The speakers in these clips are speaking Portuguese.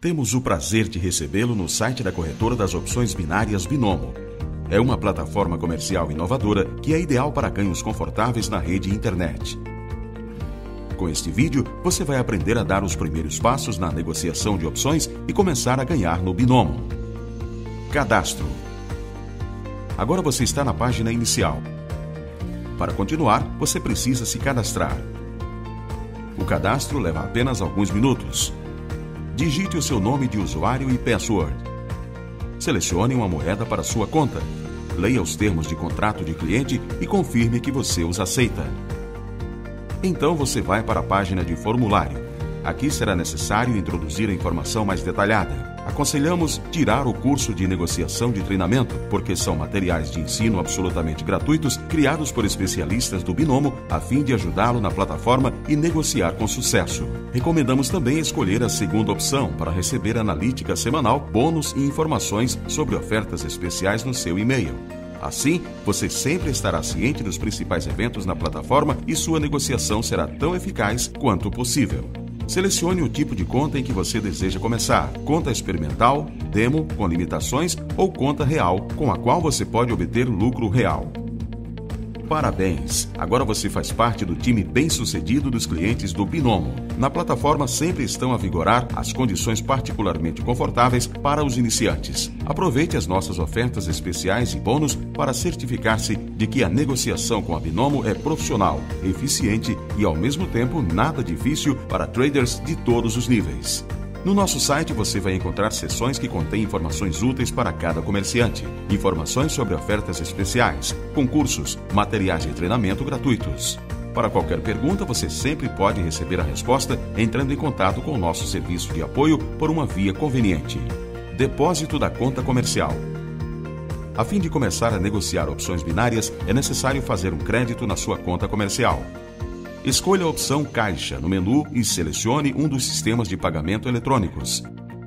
Temos o prazer de recebê-lo no site da corretora das opções binárias Binomo. É uma plataforma comercial inovadora que é ideal para ganhos confortáveis na rede internet. Com este vídeo, você vai aprender a dar os primeiros passos na negociação de opções e começar a ganhar no Binomo. Cadastro. Agora você está na página inicial. Para continuar, você precisa se cadastrar. O cadastro leva apenas alguns minutos. Digite o seu nome de usuário e password. Selecione uma moeda para sua conta. Leia os termos de contrato de cliente e confirme que você os aceita. Então você vai para a página de formulário. Aqui será necessário introduzir a informação mais detalhada. Aconselhamos tirar o curso de negociação de treinamento, porque são materiais de ensino absolutamente gratuitos criados por especialistas do Binomo a fim de ajudá-lo na plataforma e negociar com sucesso. Recomendamos também escolher a segunda opção para receber analítica semanal, bônus e informações sobre ofertas especiais no seu e-mail. Assim, você sempre estará ciente dos principais eventos na plataforma e sua negociação será tão eficaz quanto possível. Selecione o tipo de conta em que você deseja começar: conta experimental, demo com limitações ou conta real, com a qual você pode obter lucro real. Parabéns! Agora você faz parte do time bem-sucedido dos clientes do Binomo. Na plataforma sempre estão a vigorar as condições particularmente confortáveis para os iniciantes. Aproveite as nossas ofertas especiais e bônus para certificar-se de que a negociação com a Binomo é profissional, eficiente e ao mesmo tempo nada difícil para traders de todos os níveis. No nosso site você vai encontrar seções que contêm informações úteis para cada comerciante, informações sobre ofertas especiais, concursos, materiais de treinamento gratuitos. Para qualquer pergunta, você sempre pode receber a resposta entrando em contato com o nosso serviço de apoio por uma via conveniente. Depósito da conta comercial. A fim de começar a negociar opções binárias, é necessário fazer um crédito na sua conta comercial. Escolha a opção Caixa no menu e selecione um dos sistemas de pagamento eletrônicos.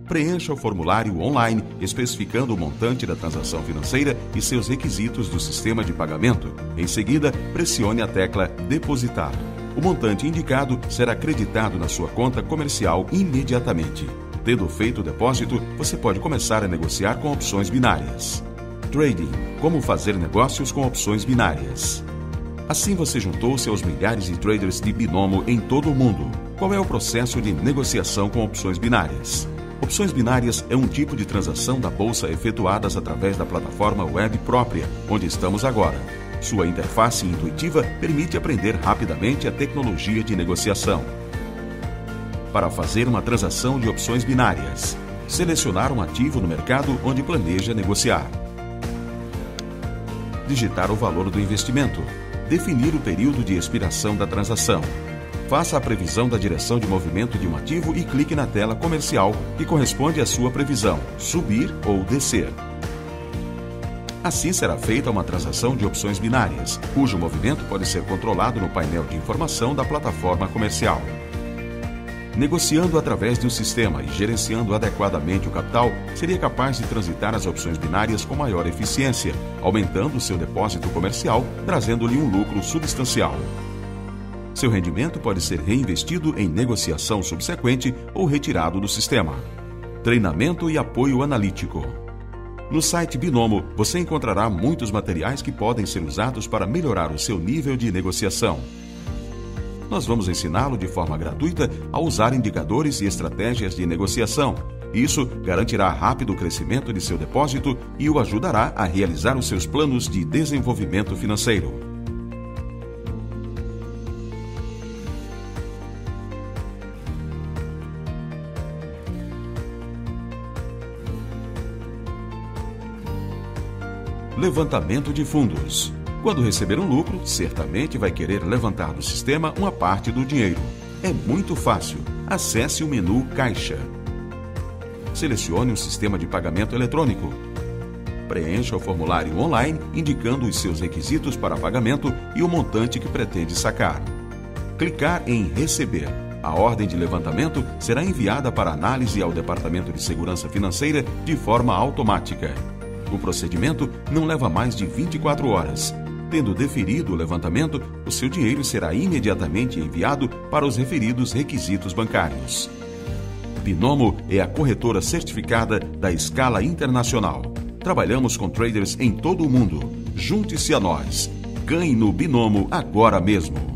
Preencha o formulário online especificando o montante da transação financeira e seus requisitos do sistema de pagamento. Em seguida, pressione a tecla Depositar. O montante indicado será creditado na sua conta comercial imediatamente. Tendo feito o depósito, você pode começar a negociar com opções binárias. Trading Como fazer negócios com opções binárias. Assim você juntou-se aos milhares de traders de binomo em todo o mundo. Qual é o processo de negociação com opções binárias? Opções binárias é um tipo de transação da bolsa efetuadas através da plataforma web própria, onde estamos agora. Sua interface intuitiva permite aprender rapidamente a tecnologia de negociação. Para fazer uma transação de opções binárias, selecionar um ativo no mercado onde planeja negociar. Digitar o valor do investimento definir o período de expiração da transação. Faça a previsão da direção de movimento de um ativo e clique na tela comercial que corresponde à sua previsão, subir ou descer. Assim será feita uma transação de opções binárias, cujo movimento pode ser controlado no painel de informação da plataforma comercial. Negociando através de um sistema e gerenciando adequadamente o capital, seria capaz de transitar as opções binárias com maior eficiência, aumentando seu depósito comercial, trazendo-lhe um lucro substancial. Seu rendimento pode ser reinvestido em negociação subsequente ou retirado do sistema. Treinamento e apoio analítico. No site Binomo, você encontrará muitos materiais que podem ser usados para melhorar o seu nível de negociação nós vamos ensiná-lo de forma gratuita a usar indicadores e estratégias de negociação. Isso garantirá rápido crescimento de seu depósito e o ajudará a realizar os seus planos de desenvolvimento financeiro. Levantamento de fundos. Quando receber um lucro, certamente vai querer levantar do sistema uma parte do dinheiro. É muito fácil. Acesse o menu Caixa. Selecione um sistema de pagamento eletrônico. Preencha o formulário online indicando os seus requisitos para pagamento e o montante que pretende sacar. Clicar em Receber. A ordem de levantamento será enviada para análise ao Departamento de Segurança Financeira de forma automática. O procedimento não leva mais de 24 horas Tendo deferido o levantamento, o seu dinheiro será imediatamente enviado para os referidos requisitos bancários. Binomo é a corretora certificada da escala internacional. Trabalhamos com traders em todo o mundo. Junte-se a nós. Ganhe no Binomo agora mesmo.